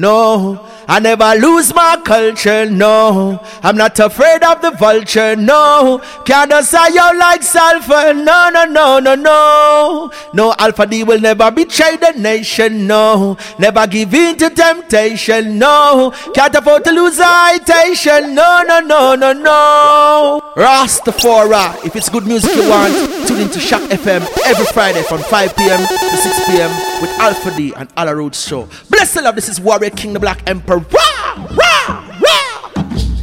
No, I never lose my culture, no. I'm not afraid of the vulture, no. Can't you like sulfur, no, no, no, no, no. No, Alpha D will never betray the nation, no. Never give in to temptation, no. Can't afford to lose citation, no, no, no, no, no. Rastafari, if it's good music you want, tune into Shock FM every Friday from 5 p.m. to 6 p.m. with Alpha D and Alla Roots Show. Bless the love, this is Warrior King the Black Emperor. Rah, rah, rah.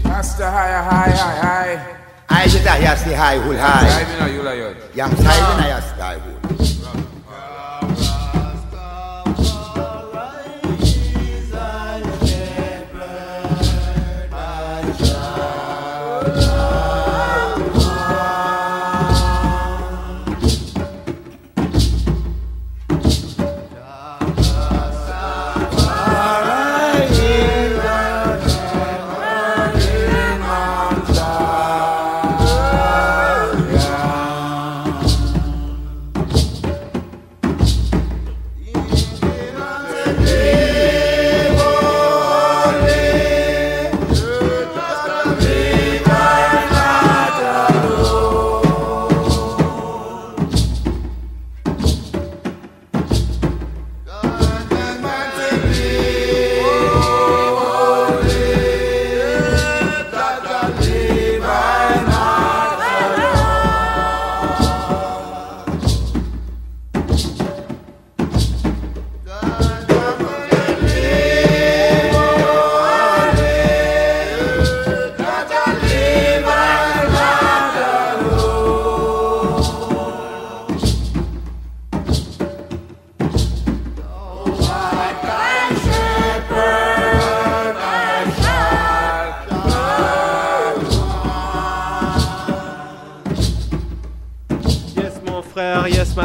High, high, high, high. I just I say high, hul high. Driving a yula yod. Yang sai na yas high hul.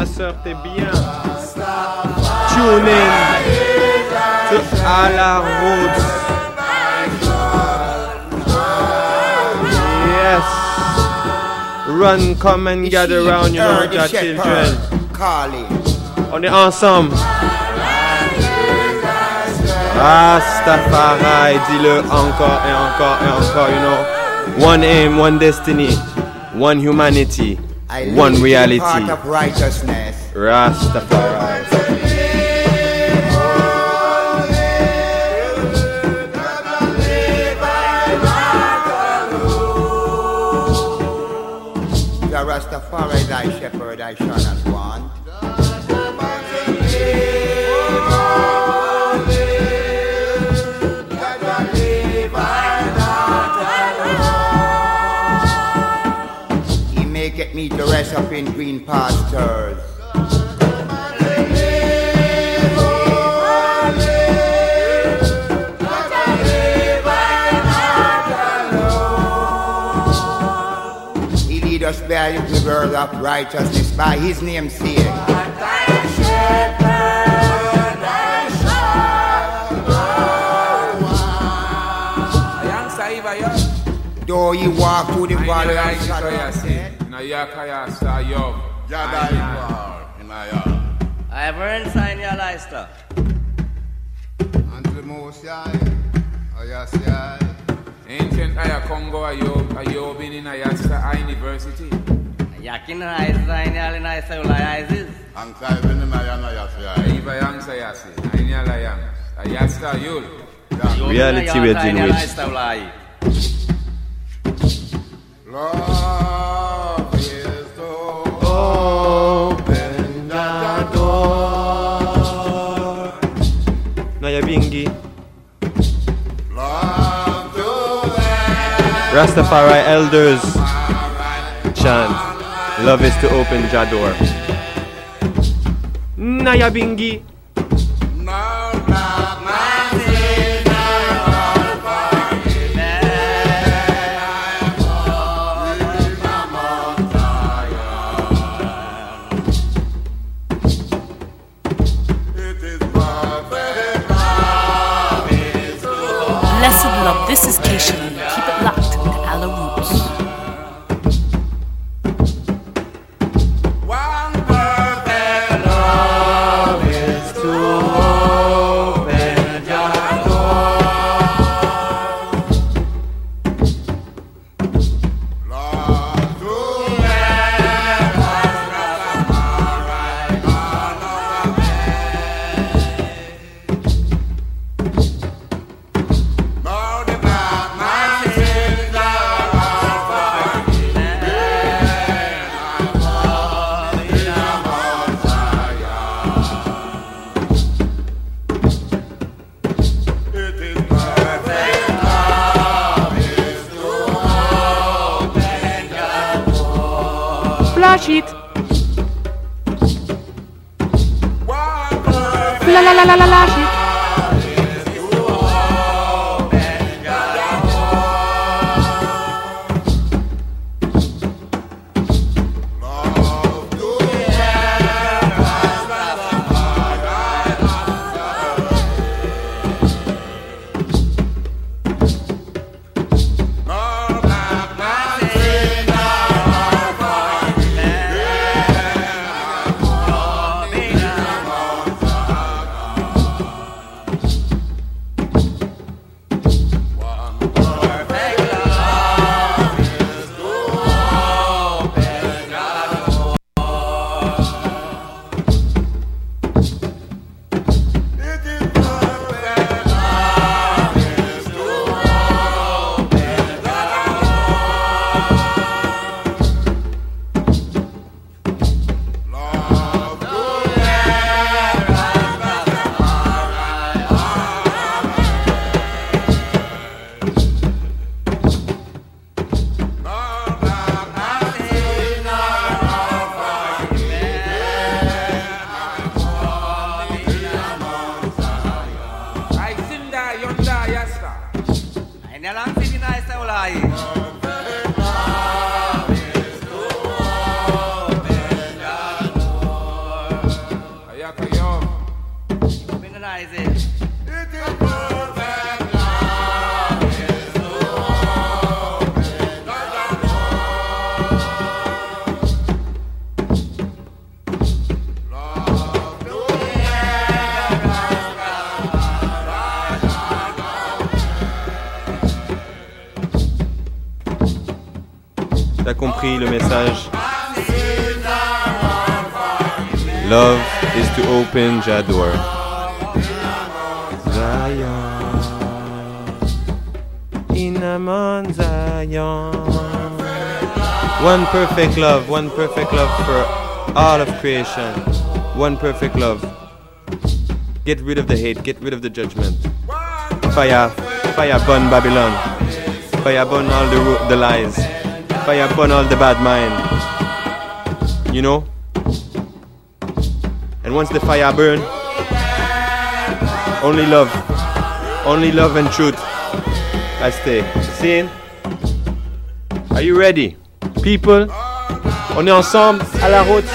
Ma soeur, t'es bien. Tune in to Alla Roots. Yes. Run, come and gather round, you know, your children. Carly. On est ensemble. Rastafari, dis-le encore et encore et encore, you know. One aim, one destiny, one humanity, I one reality. Part of righteousness. Rastafari. Rastafari thy shepherd I shall not me to rest up in green pastures. He lead us by the river of righteousness by his name's sake. Yang saiba yod. Though he walk through the valley of shadow kaya of si. death, Na ya kaya sa yod. Ay, ay. I haven't signed your license. Unto the Most High, oh. Ancient Aya Congo Ayob, Ayob in Ayasta University. Yakin I sign your license. License. Ang sabi ni Maya na yes, yeah. Iba yang sayasi. Ainya layang. Ayasta yul. Reality we're dealing with. Love Rastafari elders chant. Love is to open Jador. Nyabinghi. No, not my sin, It is perfect love is to Blessed love, this is Keisha 啦啦啦啦啦啦。T'as compris le message. Love is to open Jador. Zion. Inamon Zion. One perfect love, one perfect love for all of creation. One perfect love. Get rid of the hate, get rid of the judgment. Fire, fire burn Babylon. Fire burn all the, the lies. Fire burn all the bad mind. You know? And once the fire burn, only love, only love and truth. I stay. Seeing? Are you ready? People, on est ensemble à la route.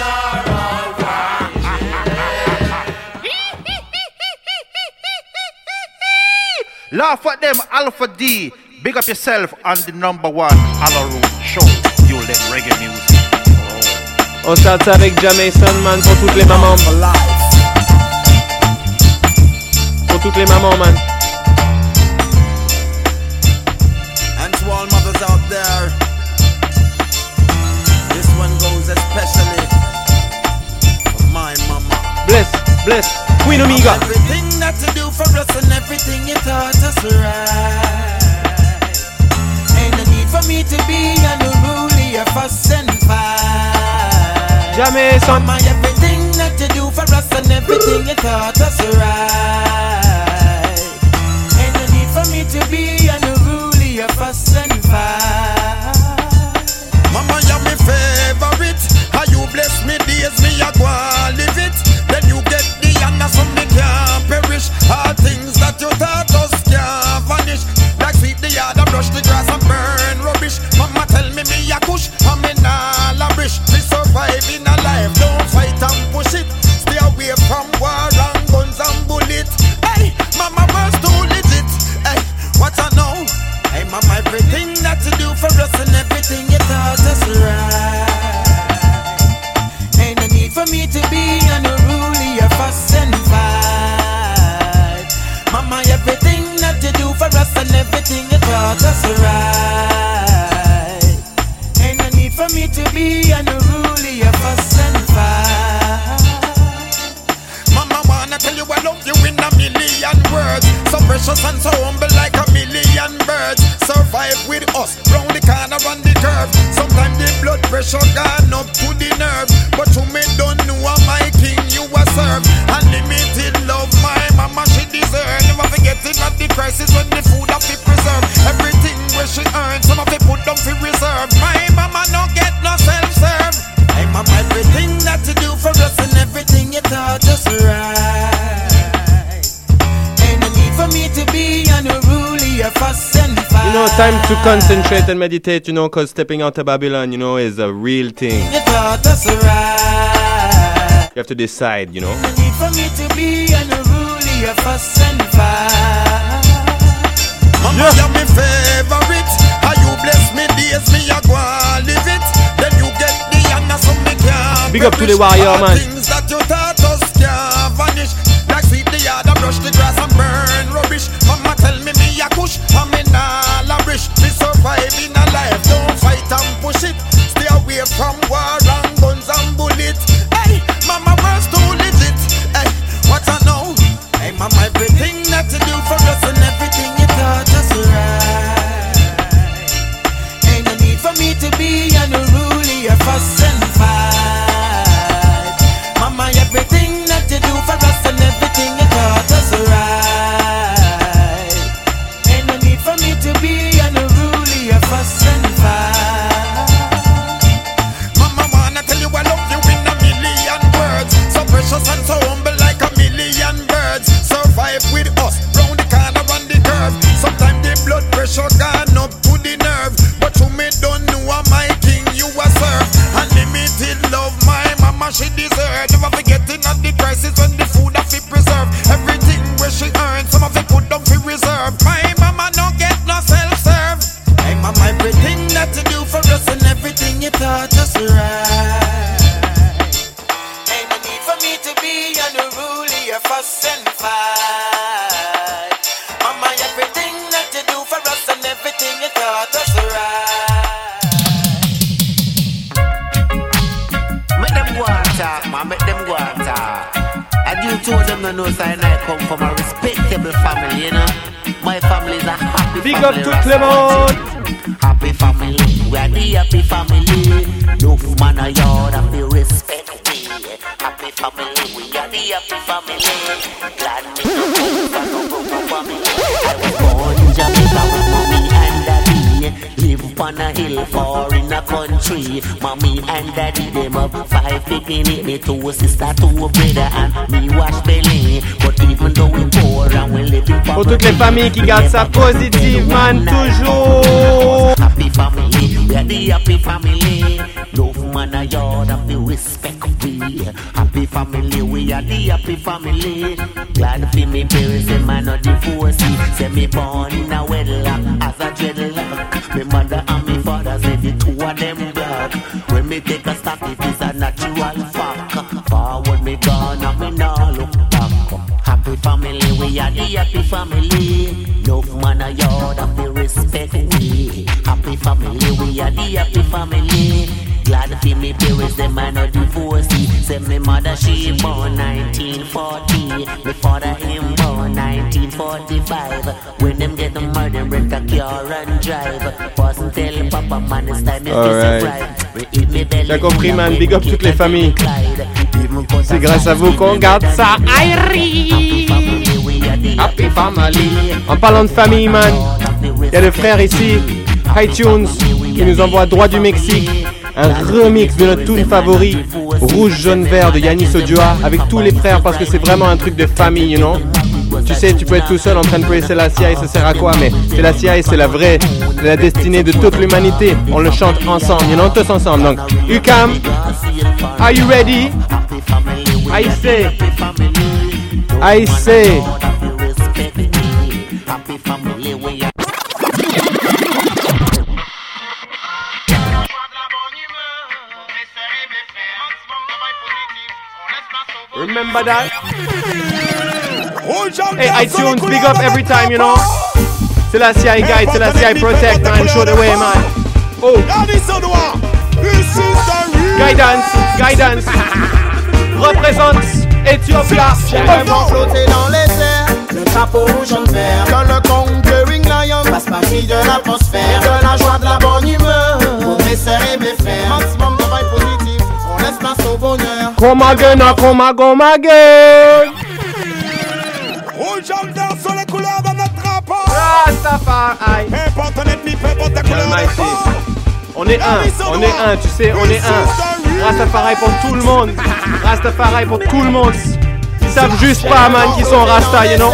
Laugh at them, Alpha D. Big up yourself on the number one Alaroot show. You let reggae music. On start ça avec Jamaican man pour toutes les mamans. Pour toutes les mamans man. And to all mothers out there, this one goes especially for my mama. Bless, bless, Queen Omega. Everything that you do for us and everything you taught us right. Ain't no need for me to be unruly or fuss and fight. Jamaican. Mama, everything that you do for us and everything you taught us right. Ain't no need for me to be unruly or fuss and concentrate and meditate, you know, because stepping out of Babylon, you know, is a real thing. You thought us right. You have to decide, you know. No need for me to be unruly, a fuss and fight. Mama, you're my favorite. How you bless me days, me a go and live it. Then you get the honor, so me can't Big up to the perish. warrior, man. Things that you taught us can't vanish. Like sweep the yard and brush the grass and burn Pour toutes les familles qui gardent ça positive, man, toujours. Happy family, we are the happy family. No man a yard of the respect we. Happy family, we are the happy family. Glad for me parents, them man not divorcee. Say me born in a wedlock as a dreadlock. Me mother and me father say the two of them black. When me take a stop, it is a natural fact. Forward me gone and me now look we are the happy family. No man a yard of the respect we. Happy family, we are the happy family. Glad for me parents, them man no divorcee. Say me mother she born 1940, me father him born 1945. When them get the murder, rent a car and drive. Tell papa man it's time to. T'as compris, man? Big up toutes les familles. C'est grâce à vous qu'on garde ça. Aïri Happy family. En parlant de famille, man, il y a le frère ici, iTunes, qui nous envoie droit du Mexique un remix de notre tune favori, Rouge, Jaune, Vert de Yannis Odioa, avec tous les frères parce que c'est vraiment un truc de famille, you know. Tu sais, tu peux être tout seul en train de prier Selassie et ça sert à quoi Mais Selassie c'est la vraie, c'est la destinée de toute l'humanité. On le chante ensemble, you know, tous ensemble. Donc, Ukam, are you ready? I say, I say. Remember that? Hey, iTunes, big up every time, you know? Selassie I guide, Selassie I protect, man. Show the way, man. Oh. Guidance, guidance. Représente Ethiopia. Vraiment flotter dans les rouge jaune vert. Quand le conquering lion passe parmi de l'atmosphère, de la joie, de la bonne humeur. Pour mes sœurs et mes frères, maximum de vibes positives, on laisse place au bonheur. Come again, ah, come again, come again. Rouge jaune vert sur les couleurs de notre drapeau. Rastafari. Peu importe ton ennemi, peu importe ta couleur de Almighty. peau. On est un, on est un, tu sais, on est un. Rastafari pour tout le monde. Rastafari pour tout le monde. Ils savent juste pas, man, qui sont Rasta, you know.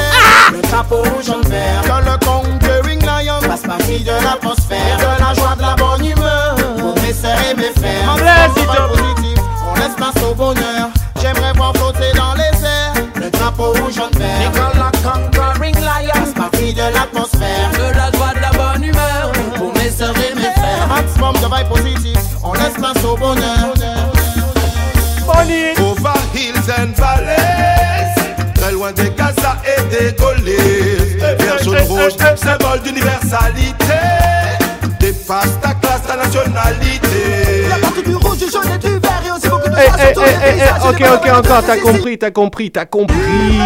Le drapeau rouge jaune vert. Que le conquering lion fasse partie de l'atmosphère. de la joie, de la bonne humeur. Pour mes sœurs et mes frères. Positif, on laisse place au bonheur. J'aimerais voir flotter dans les airs. Le drapeau rouge jaune vert. Que la conquering lion fasse partie de l'atmosphère. De la joie, de la bonne humeur. Pour mes sœurs et mes frères. maximum de vibe positif, on laisse place au bonheur. And très loin des Gaza et des Gauliers. Vert, jaune, rouge, symbole d'universalité. Dépasse ta classe, ta nationalité. La partie du rouge, du jaune et du vert et aussi beaucoup de les eh, visages. eh, ok, ok, encore, t'as compris, t'as compris, t'as compris.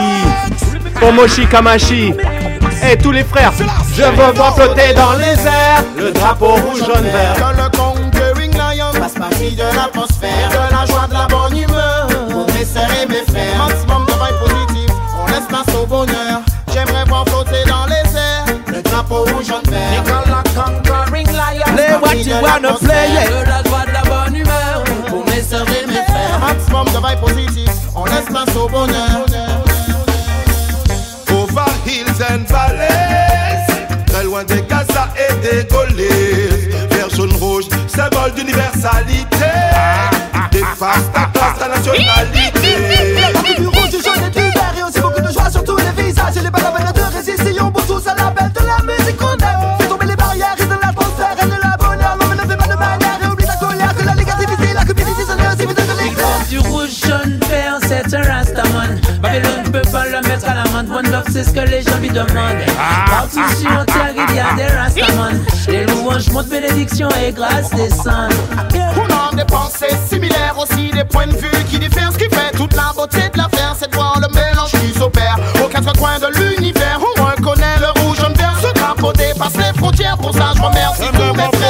Pomoshi Kamashi. Eh, tous les frères, je veux voir flotter dans les airs le drapeau rouge, jaune, vert. Que le conquering lion fasse partie de l'atmosphère. de la joie, Le conquering lion Play what you wanna play, yeah. De la joie, de la bonne humeur. Pour mes sœurs et mes frères. Maximum de vibe positif, on laisse place au bonheur. Over hills and valleys, très loin des Gaza et des Gauliers. Vert, jaune, rouge, symbole d'universalité. Ta classe, ta nationalité. C'est un rastaman. Babylone ne peut pas le mettre à la main. One love, c'est ce que les gens lui demandent. Partout sur terre, il y a des rastaman. Les louanges montent bénédiction et grâce descendent. On a des pensées similaires, aussi des points de vue qui diffèrent. Ce qui fait toute la beauté de l'affaire, c'est de voir le mélange qui s'opère. Aux quatre coins de l'univers, on reconnaît le rouge, jaune, vert. Ce drapeau dépasse les frontières, pour ça je remercie tous mes frères.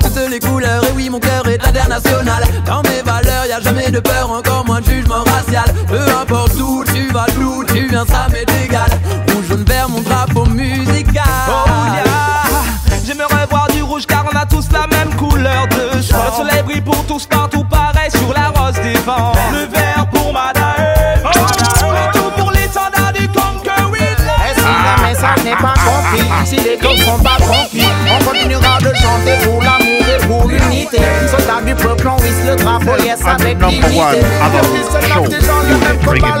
Toutes les couleurs, et oui, mon cœur est international. Dans mes valeurs, y a jamais de peur, encore moins de jugement racial. Peu importe où tu vas, d'où tu viens, ça m'est égal. Rouge, jaune, vert, mon drapeau musical. Oh yeah, j'aimerais voir du rouge car on a tous la même couleur de choix. Le soleil brille pour tous si les sont pas conquis, on continuera de chanter pour l'amour et pour l'unité. Soldats du peuple, on le drapeau, yes, avec number one dignité. show, bring it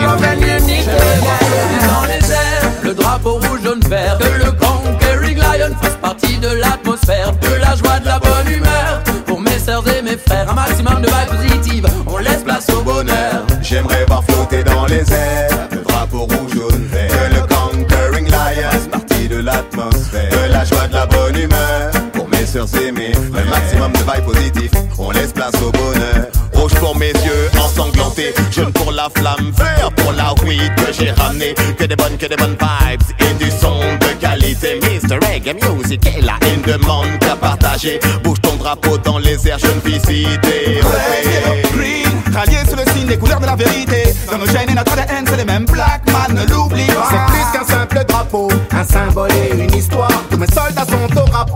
dans les airs, le drapeau rouge, jaune, vert. Que le conquering lion fasse partie de l'atmosphère, de la joie, de la bonne humeur. Pour mes sœurs et mes frères, un maximum de vibes positives, on laisse place au bonheur. J'aimerais voir flotter dans les airs Frères. Un maximum de vibes positifs. On laisse place au bonheur. Rouge pour mes yeux ensanglantés. Jaune pour la flamme. Vert pour la weed que j'ai ramené. Que des bonnes, que des bonnes vibes. Et du son de qualité. Mr. Reggae Music est là. Il ne demande qu'à partager. Bouge ton drapeau dans les airs. Jeune visité. Green, rallié sous le signe des couleurs de la vérité. Dans nos gènes et notre ADN, c'est les mêmes Black Man, ne l'oublie pas. C'est plus qu'un simple drapeau, un symbole et une histoire.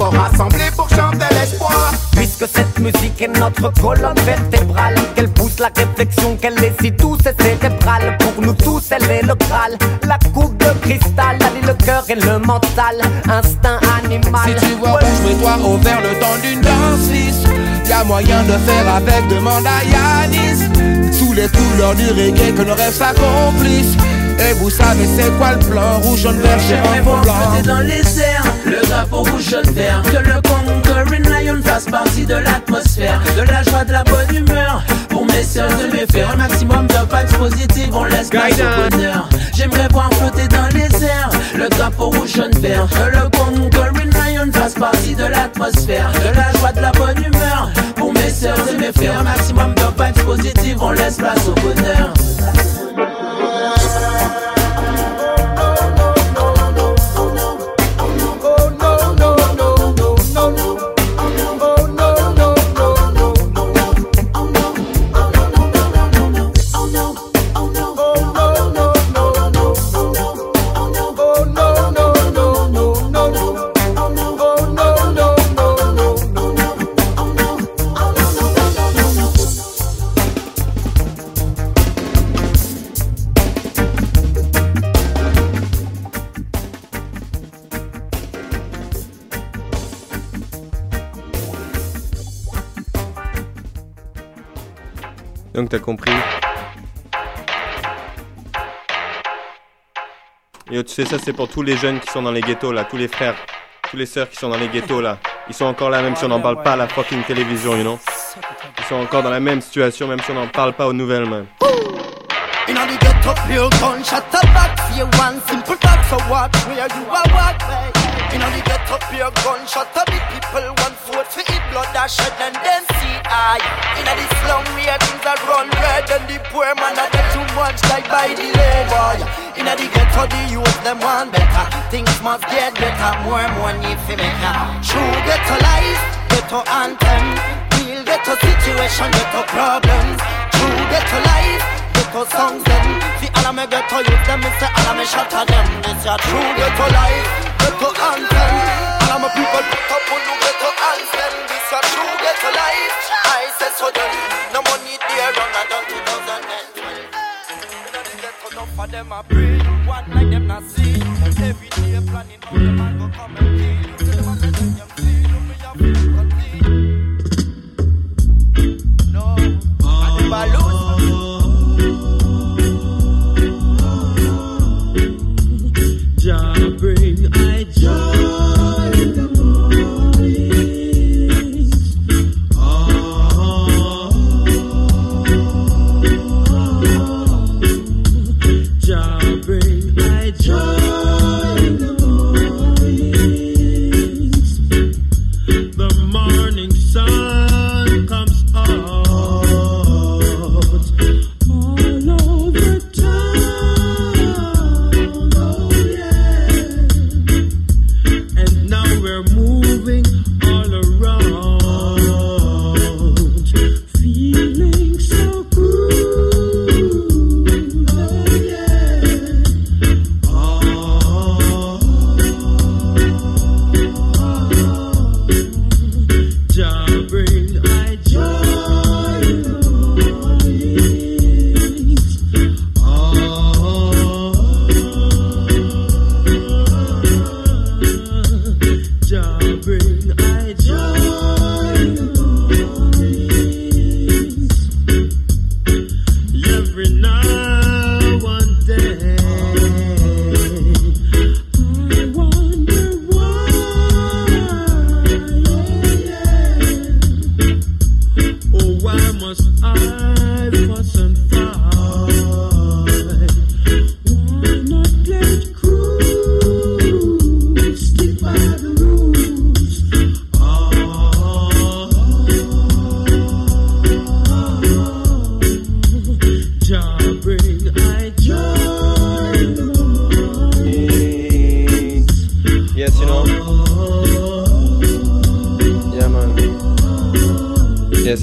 Rapport, rassemblés pour chanter l'espoir. Puisque cette musique est notre colonne vertébrale, qu'elle pousse la réflexion, qu'elle est si douce et cérébrale. Pour nous tous, elle est le Graal. La coupe de cristal, allie le cœur et le mental. Instinct animal. Si tu vois rouge, mets-toi au vert le temps d'une danse lisse. Y'a moyen de faire avec, demande à Yanis. Sous les couleurs du reggae, que nos rêves s'accomplissent. Et vous savez c'est quoi le plan Rouge, jaune, vert, j'ai J'aimerais un voir blanc flotter dans les airs le drapeau rouge, jaune, vert. Que le conquering lion fasse partie de l'atmosphère, de la joie, de la bonne humeur. Pour mes sœurs et mes frères, un maximum de vibes positives, on laisse place au bonheur. J'aimerais voir flotter dans les airs le drapeau rouge, jaune, vert. Que le conquering lion fasse partie de l'atmosphère, de la joie, de la bonne humeur. Pour méfaits. Un maximum de vibes positives, on laisse place au bonheur. T'as compris. Yo, tu sais, ça c'est pour tous les jeunes qui sont dans les ghettos là, tous les frères, tous les sœurs qui sont dans les ghettos là. Ils sont encore là, même si on n'en parle pas à la fucking télévision, you know. Ils sont encore dans la même situation, même si on n'en parle pas aux nouvelles, people want food for eat blood that shed and then see eye. In the slum, where things are run red and the poor man a get too much like by the labor. In the ghetto, the youth them want better. Things must get better, more money for make True ghetto life, ghetto anthem. Real ghetto situation, ghetto problems. True ghetto life ghetto songs them See all me ghetto youth them Me say of me shatter them This a true ghetto life Ghetto anthem my people put up on new ghetto anthem This a true ghetto life. I say so then No money there run a down 2012 Inna the ghetto enough of them a pray One like them not see. Every day planning how them a go come and kill. You say them a in them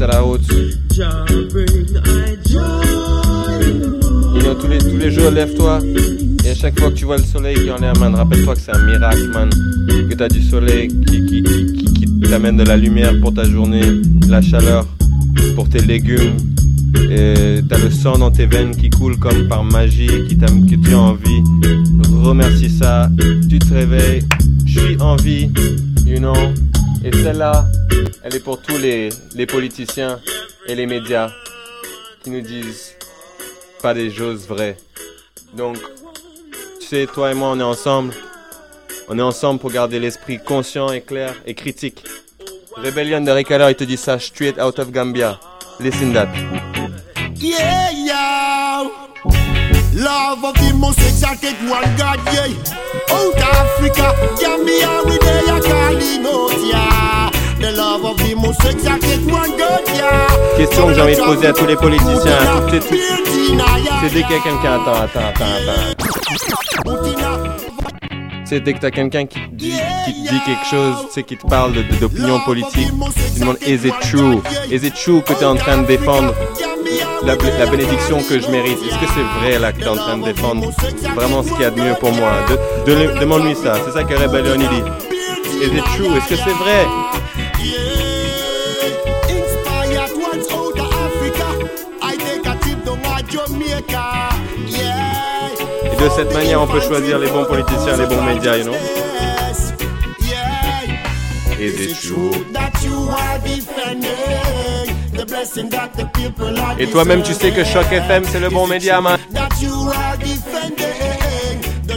the You know, tous les, tous les jours, lève-toi. Et à chaque fois que tu vois le soleil qui est en l'air, man, rappelle-toi que c'est un miracle, man. Que t'as du soleil qui, qui, qui, t'amène de la lumière pour ta journée, de la chaleur pour tes légumes. Et t'as le sang dans tes veines qui coule comme par magie, qui t'am- que tu as envie. Remercie ça. Tu te réveilles. Je suis en vie, you know. Et celle-là, elle est pour tous les, les politiciens et les médias qui nous disent pas des choses vraies. Donc, tu sais, toi et moi, on est ensemble. On est ensemble pour garder l'esprit conscient et clair et critique. Rebellion de Haller, il te dit ça straight out of Gambia. Listen that. Yeah, yeah. Love of the most exalted one God, yeah. Out Africa, Gambia, we there, ya calling out. The love of the most exacted one God, yeah. Question que j'ai envie de poser à tous les politiciens, à toutes les toutes. C'est dès qu'il y a quelqu'un. Attends, attends, attends, attends. C'est dès que t'as quelqu'un qui, te dit- qui dit quelque chose, tu sais, qui te parle d'opinion politique, tu demandes Is it true? Is it true que t'es en train de défendre la, la bénédiction que je mérite? Est-ce que c'est vrai là que t'es en train de défendre vraiment ce qu'il y a de mieux pour moi? De- de- Demande-lui ça, c'est ça que Rebellion dit. Is it true? Est-ce que c'est vrai? De cette manière, on peut choisir les bons politiciens, les bons médias, you know? Is it true? That you are defending the blessing that the people are Et toi-même, tu sais que Choc FM, c'est le bon média, man.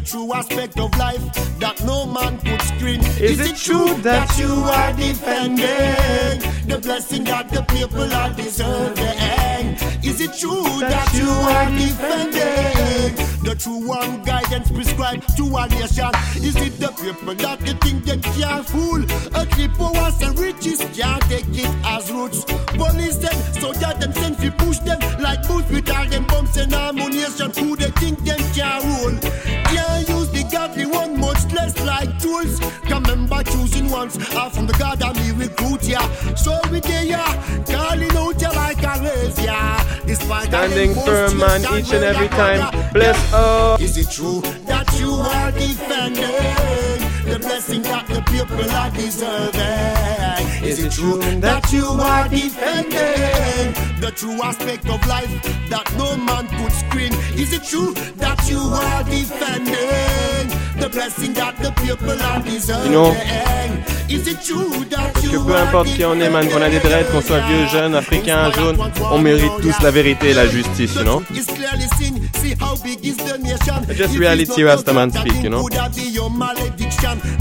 true aspect of life that no man could screen? Is it true that you are defending the blessing that the people are deserving? Is it true that you are defending the true one guidance prescribed to a nation? Is it the people that they think they can't fool? Powers and riches can't take it as roots. Police them, soldiers them send fi push them like boots with all them bumps and ammunition. Who they think them can rule? Can't use the godly one, much less like tools. Remember choosing ones are from the God that me recruit ya. So we there ya, calling out ya like a race ya. Standing firm, man, each and every time. can. Bless up. Is it true that you are defending the blessing that the people are deserving? Is it true that you are defending the true aspect of life that no man could screen? Is it true that you are defending the blessing that the people are deserving? know, it true that Que you peu importe qui on est, man, qu'on a des dreads, qu'on soit vieux, jeune, africain, jaune, on mérite tous la vérité et la justice, you know? It's. Just reality Rastaman speak, you know?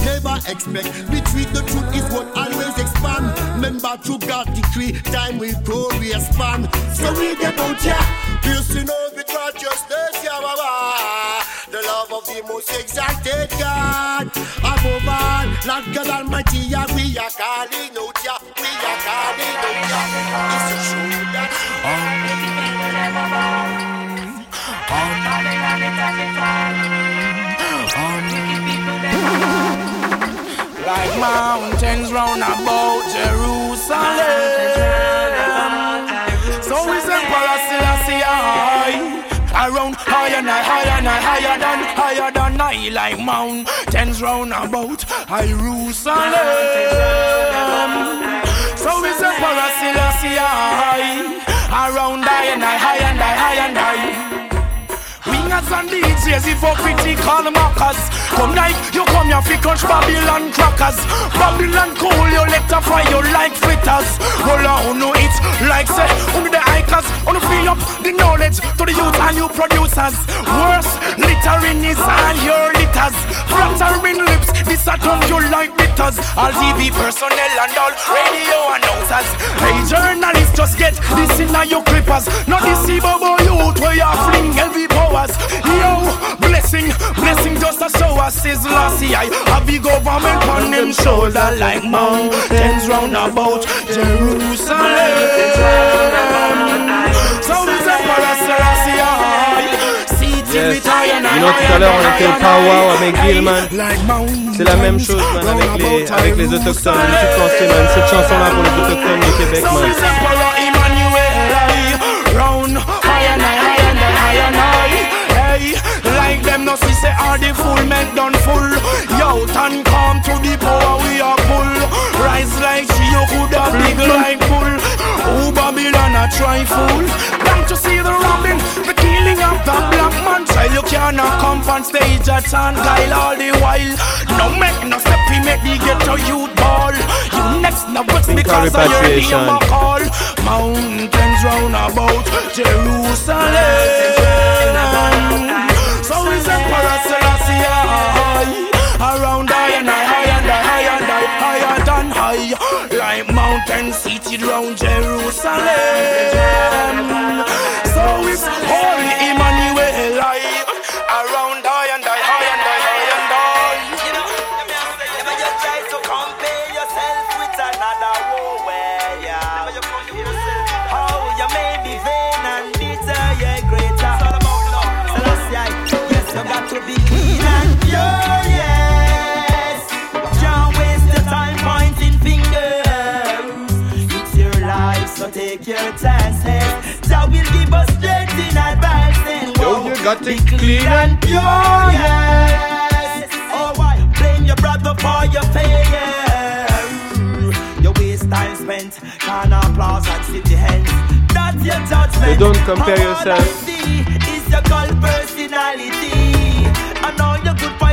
Never expect retreat. The truth is what always expand. Remember, to God decree, time will grow, expand. So read about ya, piercing all with righteousness, ya baba. The love of the most exalted God. Above all, Lord God Almighty, ya we are calling out ya, we are calling out ya. It's a true that Like mountains round about Jerusalem. So is Emperor Selassie high. Around higher and higher and higher than higher than I like mountains round about Jerusalem. So is Emperor Selassie high. Around higher and higher and higher and high. Wingers and DJs, hypocritical mockers. Come like you come here fi crunch Babylon crackers. Babylon cool, you let fry you like fritters. Roll on, no it like say, the hikers, free up the knowledge to the youth and you producers. Worse, littering is all your litters. Flattering lips, this a turn you like bitters. All TV personnel and all radio announcers. Hey journalists, just get this in your clippers. Not Bobo youth where you fling heavy powers. Yo, blessing, blessing just a show us is lossy. I have the government on them shoulder like mountains round about Jerusalem. You know, tout à l'heure, on était au powwow avec Gilman. C'est la même chose, man, avec les, avec les autochtones. Man, cette chanson-là pour les autochtones du Québec, So man. is Emperor Emmanuel round high and high, high and high, high and high. Hey, like them no see say are the full men done full? Yo, and come to the power we are full. Rise like she you could have big like bull. Babylon a try fool? Don't you see the robbing, the killing of the black man child? You cannot come on stage at and guile all the while. No make no step, we make the ghetto youth ball. You next no vex because of your name a call. Mountains round about Jerusalem. So is Emperor Selassie high. Around high and high, high and high and high, higher than high. Like mountains seated round Jerusalem. got it clean and pure. Yes. Blame your brother for your failure. Time spent, can applause at city hands. That's your judgment. You don't compare yourself. All I see is your personality. I know you're good.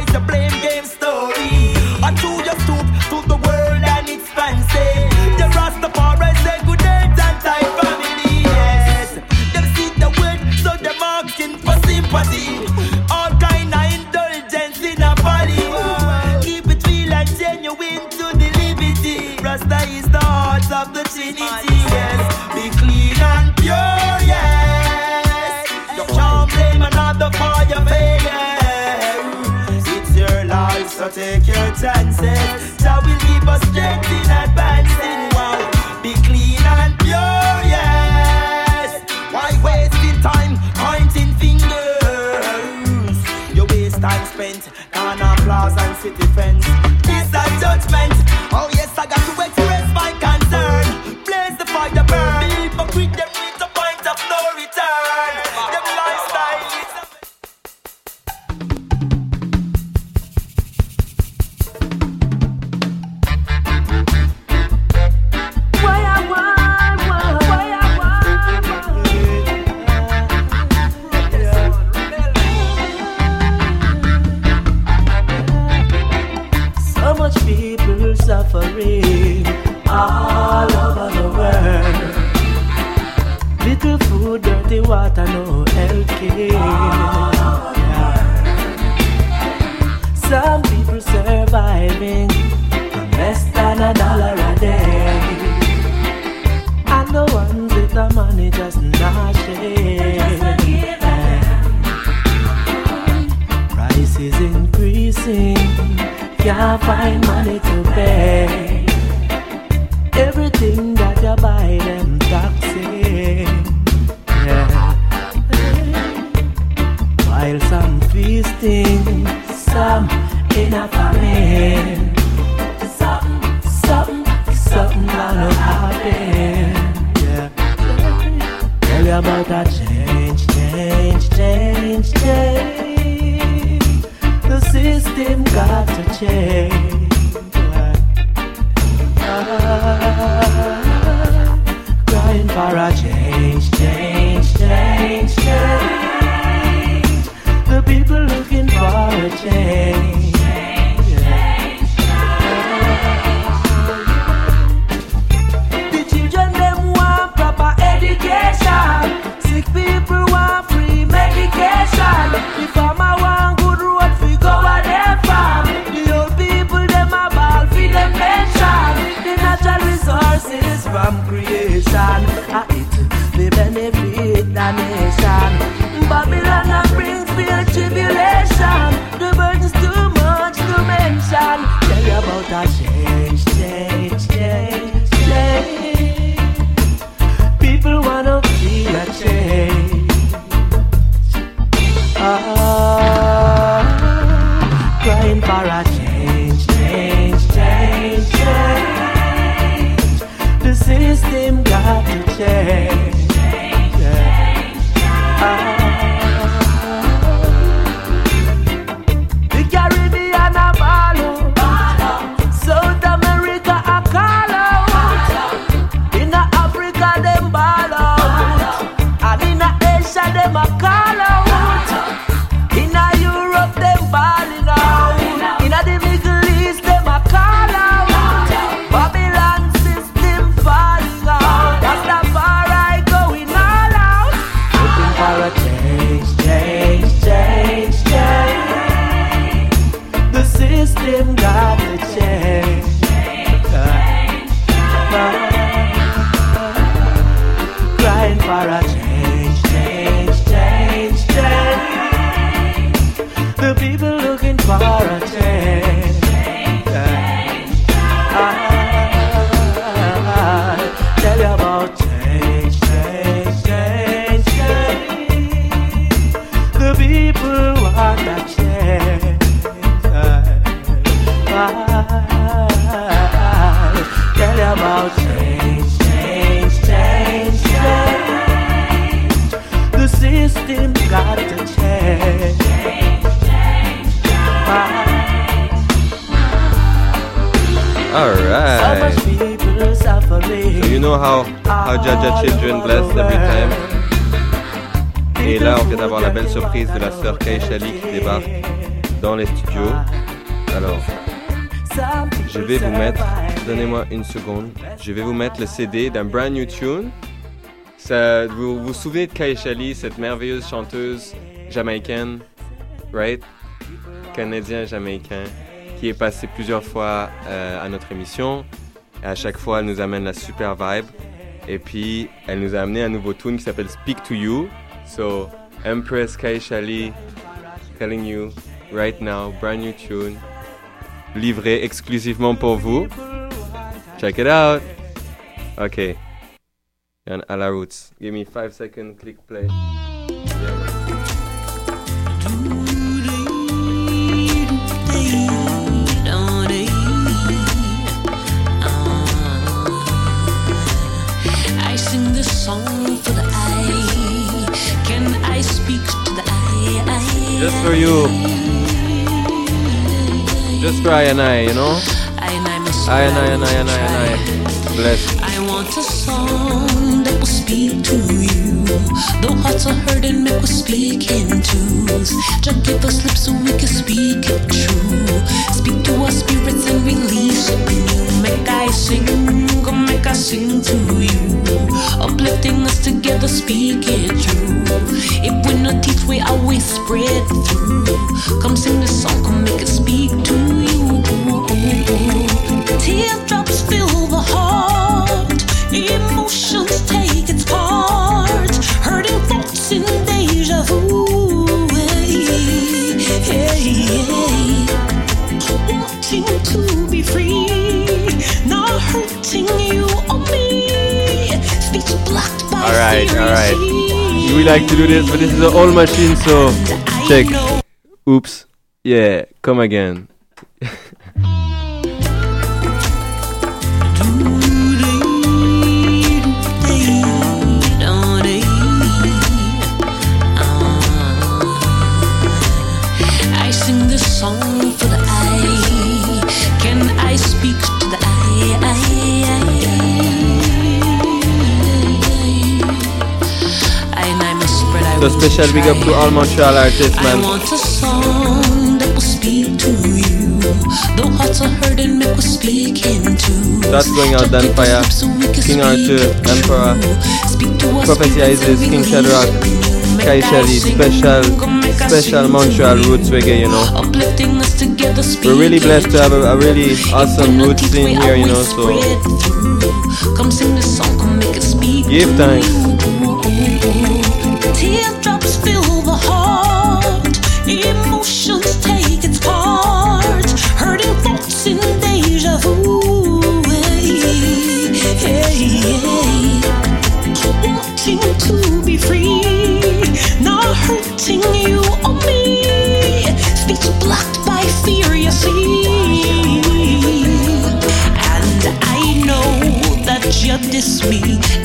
D'avoir la belle surprise de la sœur Kaishali qui débarque dans les studios. Alors, je vais vous mettre, donnez-moi une seconde, je vais vous mettre le CD d'un brand new tune. Vous vous souvenez de Kaishali, cette merveilleuse chanteuse jamaïcaine, right? Canadien-jamaïcain, qui est passé plusieurs fois euh, à notre émission. Et à chaque fois, elle nous amène la super vibe. Et puis, elle nous a amené un nouveau tune qui s'appelle Speak to You. So, Empress Kaishali telling you right now, brand new tune, livré exclusivement pour vous. Check it out. Okay. And à la roots. Give me five seconds, click play. Just for you. Just for I and I, you know? I and I and I and I and I and I. Bless. I want a song that will speak to you. Though hearts are hurting, make us speak in twos. Just give us lips so we can speak it true. Speak to our spirits and release it. Make I sing, go make I sing to you. Uplifting us together, speak it true. If we not teach, we always spread through. Come sing this song, come make it speak to blocked by All right, all right. We like to do this, but this is an old machine, so check. Oops. Yeah, come again. So special big up to all Montreal artists, I man. want a song that will speak to you. Though hearts are hurting, make us speak into. That's going out then fire. King Arthur, Emperor, Prophecy Isis, King Shadrach, Kai Shelley, special, special Montreal roots reggae, you know. Uplifting us together, We're really blessed to have a, a really awesome roots scene here, you know, so Come sing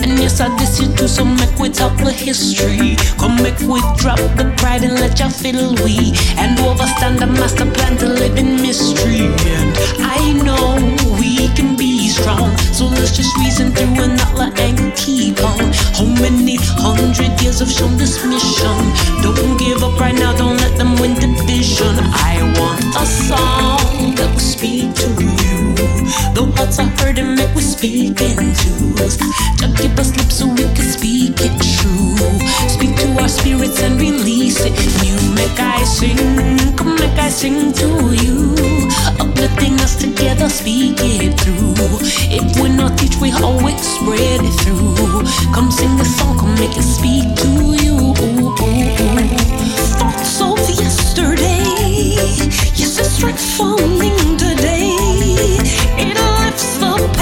And yes, I diss you too, so make we talk the history. Come make we drop the pride and let you fiddle we. And overstand the master plan to live in mystery. And I know we can be strong. So let's just reason through and not let anger keep on. How many hundred years have shown this mission? Don't give up right now, don't let them win division. I want a song that will speak to you. Though hearts are hurting, make we speak in twos. Just give us lips so we can speak it true. Speak to our spirits and release it. You make I sing, come make I sing to you. Uplifting us together, speak it through. If we not teach, we always spread it through. Come sing a song, come make it speak to you. Thoughts of yesterday, yes, it's right falling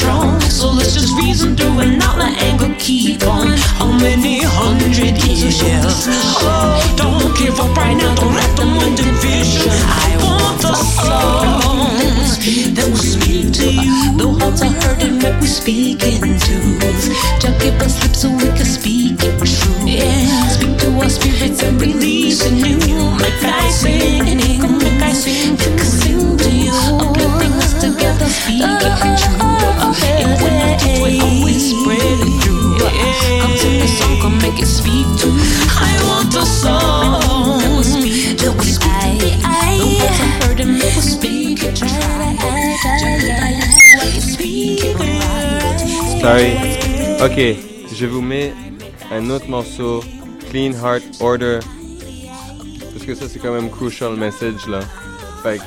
strong. So let's just reason through and not let anger keep on. How many hundred years? Oh, don't give up right now. Don't let them win division. I want the songs that will speak to you. The hearts are hurting, make we speak in truth. Just give us lips so we can speak it true. Yeah, speak to our spirits and release a new. Make I sing, Sorry. Ok, je vous mets un autre morceau, Clean Heart Order. Parce que ça, c'est quand même crucial message là. Like,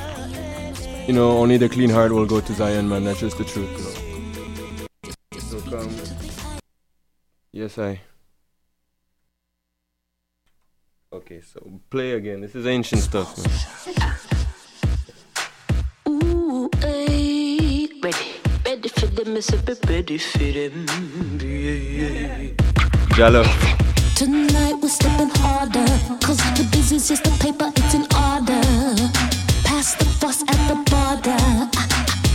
you know, only the clean heart will go to Zion, man. That's just the truth. So come. Yes, I. Okay, so play again. This is ancient stuff, man. Jalo. Tonight we're stepping harder, cause the business is the paper, it's in order. Pass the fuss at the border.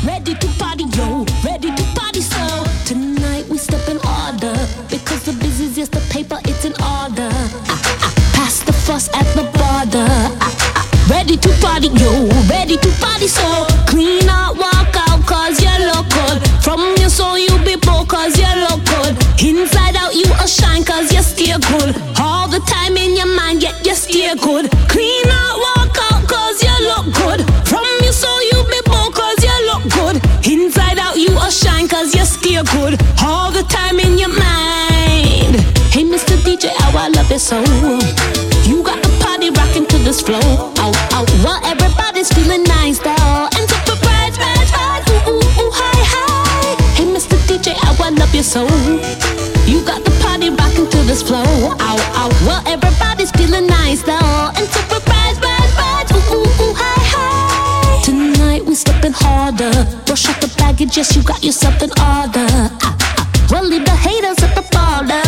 Ready to party, yo, ready to party, so tonight we step in order, because the business is the paper, it's in order. Pass the fuss at the border. Ready to party, yo, ready to party, so Soul, you be bold, cause you look good. Inside out, you a shine, cause you stay good. All the time in your mind, yet you stay good. Clean out, walk out, cause you look good. From your soul, you be bold, cause you look good. Inside out, you a shine, cause you stay good. All the time in your mind. Hey, Mr. DJ, how I love you so. You got the party rocking to this flow. Out, out, well, everybody's feeling nice, though. I love you got the party rocking to this flow. Out, out, well, everybody's feeling nice, though. And super bright, bright. Ooh, ooh, ooh, hi, hi. Tonight we're stepping harder. Brush off the baggage, yes, you got yourself in order. Ah, ah. Well, leave the haters at the border.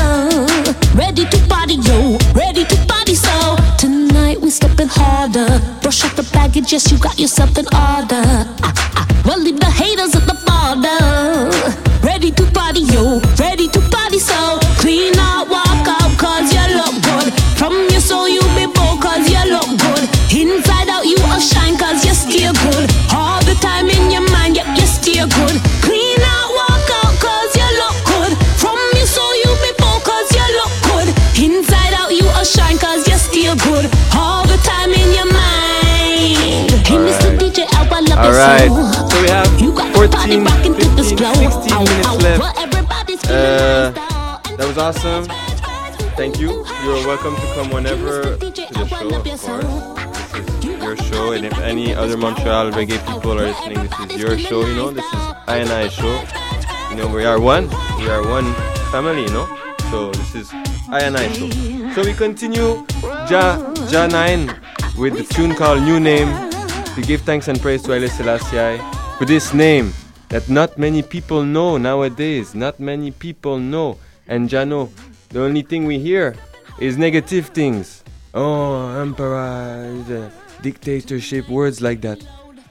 Ready to party, yo, ready to party, so tonight we're stepping harder. Brush off the baggage, yes, you got yourself in order. Ah, ah. Well, leave the haters love you Alright, so. so we have 14, 15, 16 minutes left. Uh, that was awesome. Thank you. You're welcome to come whenever to the show, of course. This is your show, and if any other Montreal reggae people are listening, this is your show, you know. This is I and I show. You know, we are one. We are one family, you know. So this is I and I show. So we continue Ja Ja 9 with the tune called New Name. We give thanks and praise to Haile Selassie for this name that not many people know nowadays. Not many people know. And Jano, the only thing we hear is negative things. Oh, emperor, dictatorship, words like that.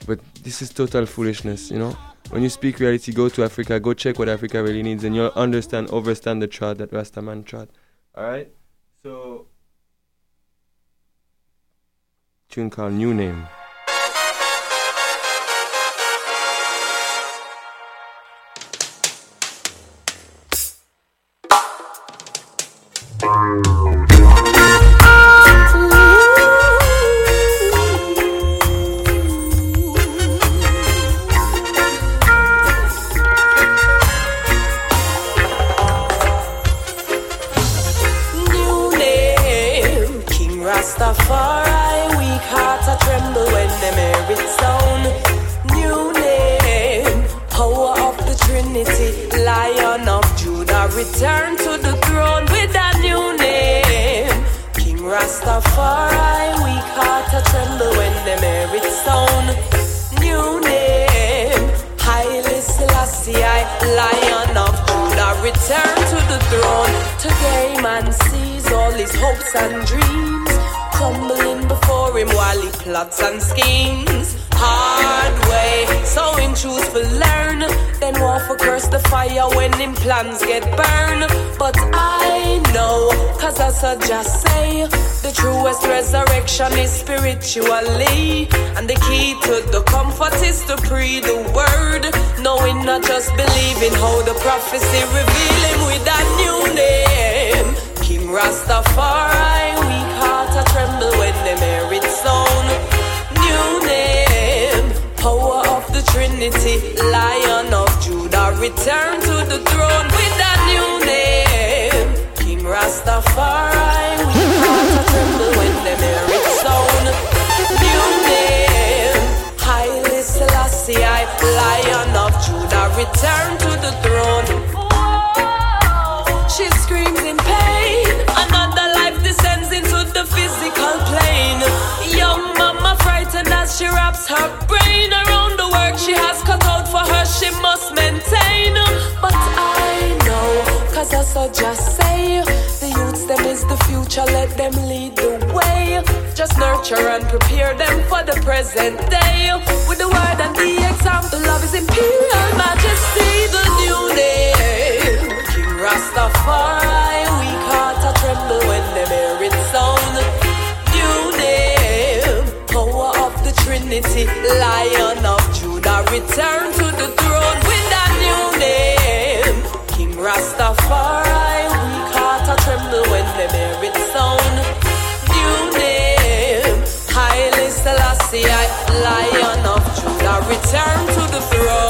But this is total foolishness, you know? When you speak reality, go to Africa, go check what Africa really needs, and you'll understand, overstand the trod that Rastaman trod. Alright? So, tune called New Name. Nurture and prepare them for the present day. With the word and the example of his imperial majesty, the new name. King Rastafari, weak heart a tremble when they hear it sound. New name, power of the Trinity, Lion of Judah, return to the throne with that new name. King Rastafari, Lion of Judah, return to the throne.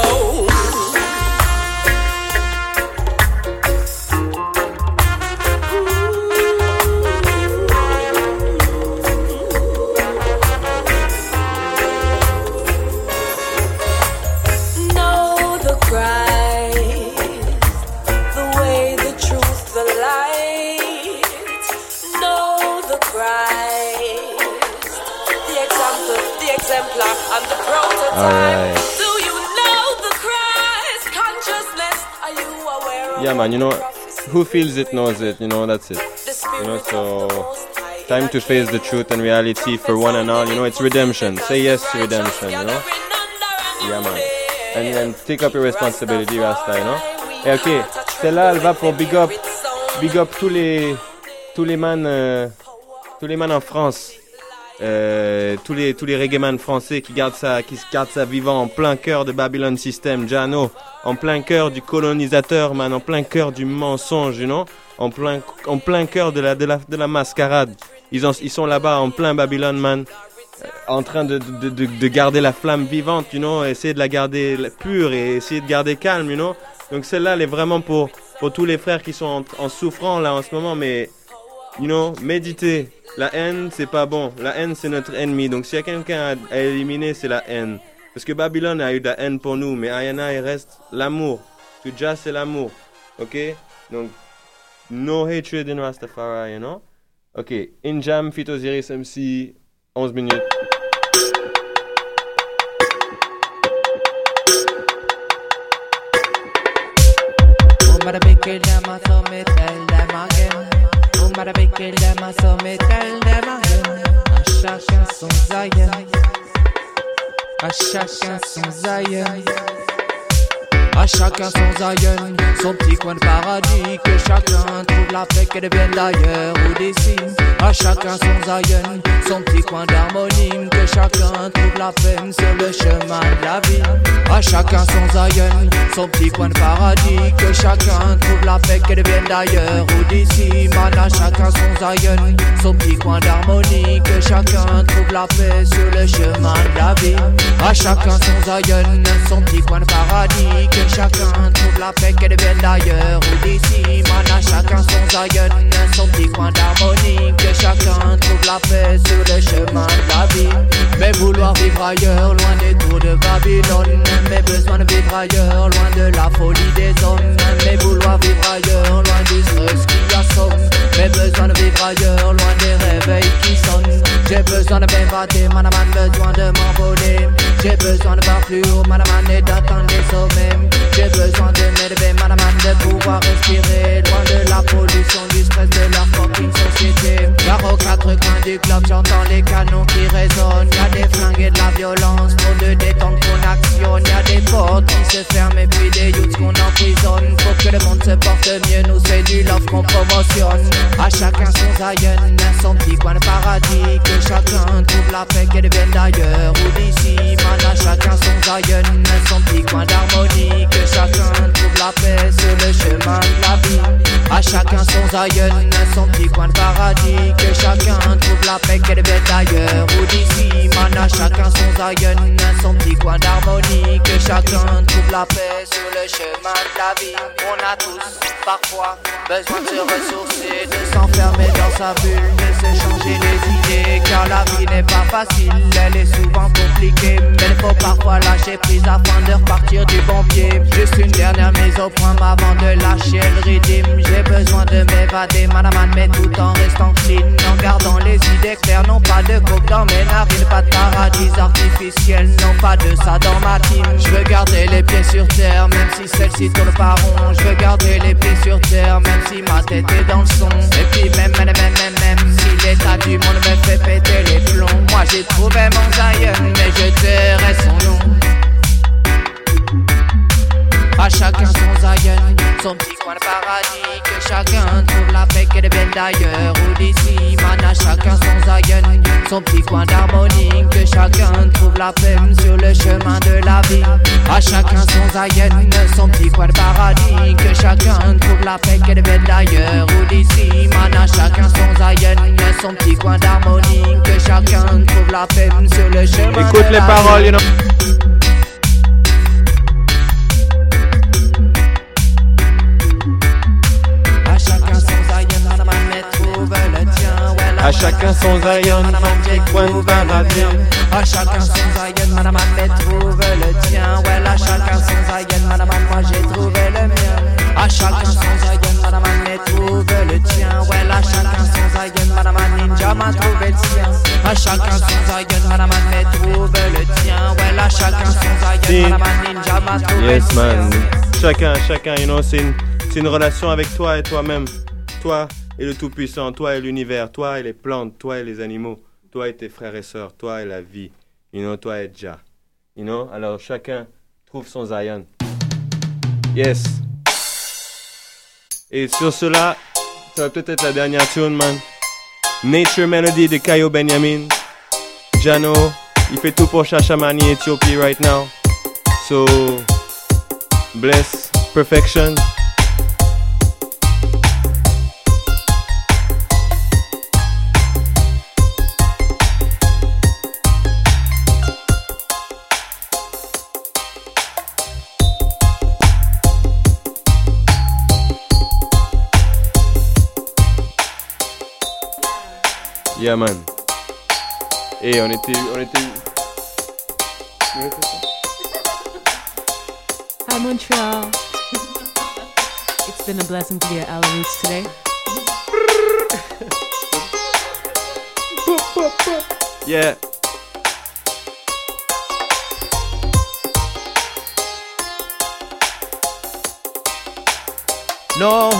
Of Yeah, man, you know, who feels it knows it, you know, that's it. You know, so time to face the truth and reality for one and all, you know, it's redemption. Say yes to redemption, you know? Yeah, man. And then take up your responsibility, Rasta, you know? Et ok, celle-là, elle va pour big up, big up tous les, tous les man, euh, tous les man en France. Euh, tous les tous les reggaeman français qui gardent ça qui gardent ça vivant en plein cœur de Babylon System. Jano en plein cœur du colonisateur man en plein cœur du mensonge you know? En plein en plein cœur de la de la de la mascarade. Ils ils sont là-bas en plein Babylone man euh, en train de, de, de, de garder la flamme vivante, you know, essayer de la garder pure et essayer de garder calme, you know? Donc celle-là, elle est vraiment pour, pour tous les frères qui sont en, en souffrant là en ce moment, mais, you know, méditez. La haine, c'est pas bon. La haine, c'est notre ennemi. Donc s'il y a quelqu'un à, éliminer, c'est la haine. Parce que Babylone a eu de la haine pour nous, mais Ayana, il reste l'amour. Jah, c'est l'amour. Ok? Donc, no hatred in Rastafari, you know? Ok, Injam, Fit Osiris MC, 11 minutes. Umara big them a so me tell them again. À chacun son Zion. À chacun son Zion. À chacun son Zion, son petit coin de paradis, que chacun trouve la paix qu'elle vienne d'ailleurs ou d'ici. À chacun son Zion, son petit coin d'harmonie, que chacun trouve la paix sur le chemin de la vie. À chacun son Zion, son petit coin de paradis, que chacun trouve la paix qu'elle vienne d'ailleurs ou d'ici. Man, chacun son Zion, son petit coin d'harmonie, que chacun trouve la paix sur le chemin de la vie. À chacun son Zion, son petit coin de paradis, que chacun trouve la paix qu'elle vienne d'ailleurs ou d'ici. Man, chacun son Zion, son petit coin d'harmonie, que chacun trouve la paix sur le chemin de la vie. Mais vouloir vivre ailleurs, loin des tours de Babylone, mais besoin de vivre ailleurs, loin de la folie des hommes, mais vouloir vivre ailleurs, loin du stress qui assomme, mais besoin de vivre ailleurs, loin des réveils qui sonnent. J'ai besoin de m'évader, man, man, besoin de m'envoler. J'ai besoin de voir plus haut, madame, et d'atteindre les sommets. J'ai besoin de m'élever, madame, de pouvoir respirer. Loin de la pollution, du stress de leur fucking société. Car aux quatre coins du club, j'entends les canons qui résonnent. Y'a des flingues et de la violence, trop de détente qu'on actionne. Y'a des portes qui se ferment et puis des youths qu'on emprisonne. Faut que le monde se porte mieux, nous c'est du love qu'on promotionne. À chacun son zayen, son petit coin de paradis. Que chacun trouve la paix qu'elle vienne d'ailleurs ou d'ici. Man, à chacun son zayen, son petit coin d'harmonie. Que chacun trouve la paix sur le chemin de la vie. À chacun son zayen, son petit coin de paradis. Que chacun trouve la paix qu'elle vienne d'ailleurs ou d'ici. Man, à chacun son zayen, son petit coin d'harmonie. Que chacun trouve la paix sur le chemin de la vie. On a tous, parfois, besoin de se ressourcer, de s'enfermer dans sa bulle, de se changer les idées. Car la vie n'est pas facile, elle est souvent compliquée. Il faut parfois lâcher prise afin de repartir du bon pied. Juste une dernière mise au point avant de lâcher le rythme. J'ai besoin de m'évader, madame, mais tout en restant clean. En gardant les idées claires, non pas de coke dans mes narines, pas de paradis artificiel, non pas de ça dans ma team. Je veux garder les pieds sur terre, même si celle-ci tourne pas rond. Je veux garder les pieds sur terre, même si ma tête est dans le son. Et puis même, même, même, même, même si l'état du monde me fait péter les plombs. Moi j'ai trouvé mon Zion, mais je tairai son nom. À chacun son Zion, son petit coin de paradis. Que chacun trouve la paix qu'elle vienne d'ailleurs ou d'ici. Man, à chacun son Zion, son petit coin d'harmonie. Que chacun trouve la paix sur le chemin de la vie. À chacun son Zion, son petit coin de paradis. Que chacun trouve la paix qu'elle vienne d'ailleurs ou d'ici. Man, à chacun son Zion, son petit coin d'harmonie. Que chacun trouve la paix sur le chemin Écoute de les la paroles, vie. you know. Chacun son Zion, petit coin de paradis. À chacun son Zion, madame, mais trouve le tien. Ouais, à chacun son Zion, madame, moi j'ai trouvé le mien. À chacun son Zion, madame, mais trouve le tien. Ouais, à chacun son Zion, madame, ninja m'a trouvé le sien. À chacun son Zion, madame, mais trouve le tien. Ouais, à chacun son Zion, madame, ninja m'a trouvé le Yes, sien. man. Chacun, chacun, you know, c'est une, c'est une relation avec toi et toi-même. Toi et le Tout-Puissant, toi et l'univers, toi et les plantes, toi et les animaux, toi et tes frères et sœurs, toi et la vie, you know, toi et Jah. You know, alors chacun trouve son Zion. Yes. Et sur cela, ça va peut-être être la dernière tune, man. Nature Melody de Kayo Benjamin. Jano, il fait tout pour Shashamani, Ethiopie right now. So, bless perfection. Yeah man. Et on était, on était. on était- Hi, Montreal. it's been a blessing to be at Ala Roots today. Yeah. No,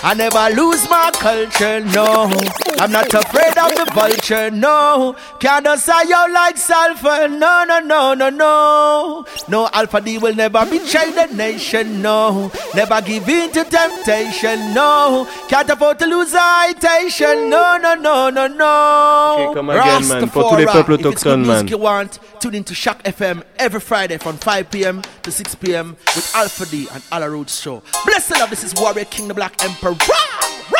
I never lose my culture, no. I'm not afraid of the vulture, no. Can't say you like sulfur, no, no, no, no, no. No, Alpha D will never betray the nation, no. Never give in to temptation, no. Can't afford to lose our no, no, no, no, no. Ok, come again, man. Pour tous les peuples autochtones, man. you want, tune into Shock FM every Friday from 5 p.m. to 6 p.m. with Alpha D and Alla Roots Show. Blessed love, this is Warrior King the Black Emperor. Rah,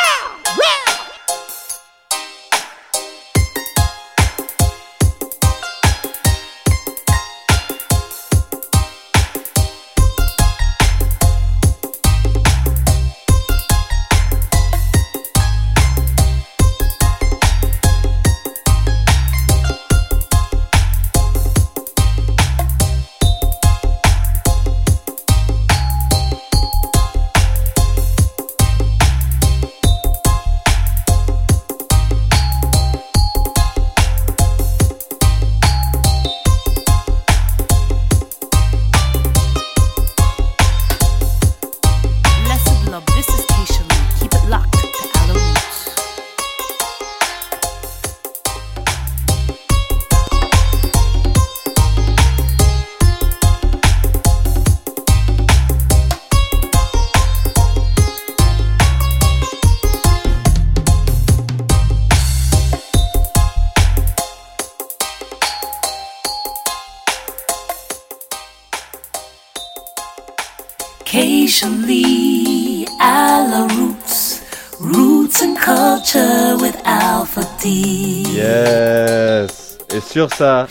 culture with Alpha D. Yes. Et sur ça,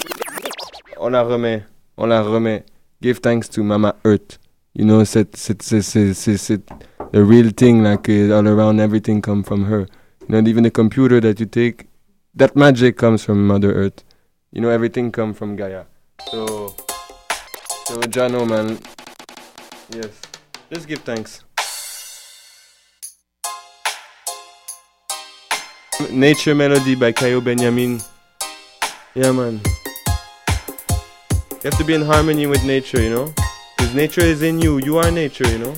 on la remet. On la remet. Give thanks to Mama Earth. You know, c'est, c'est, c'est, c'est, the real thing, like uh, all around everything come from her. You know, even the computer that you take, that magic comes from Mother Earth. You know, everything come from Gaia. So, so Jano, man, yes, just give thanks. Nature Melody by Kayo Benjamin. Yeah, man. You have to be in harmony with nature, you know? Because nature is in you. You are nature, you know?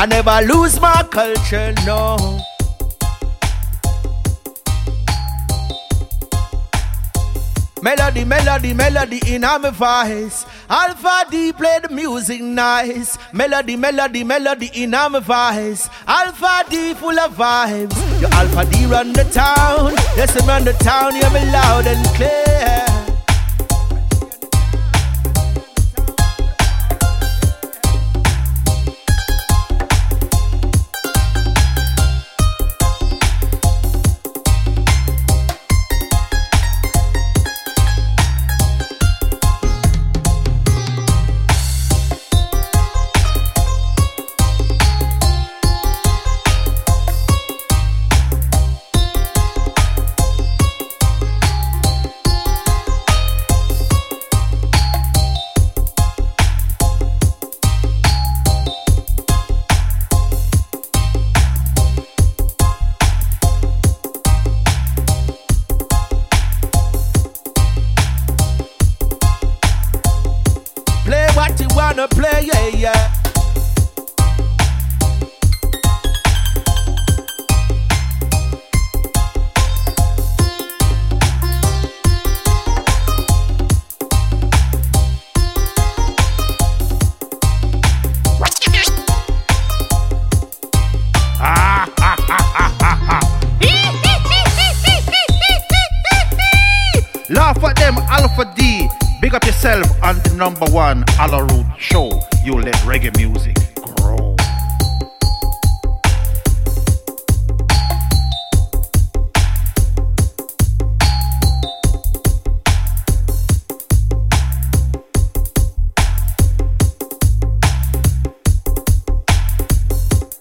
I never lose my culture, no. Melody, melody, melody in my voice. Alpha D play the music nice. Melody, melody, melody in my voice. Alpha D full of vibes. Your Alpha D run the town. Yes, I run the town. Hear me loud and clear.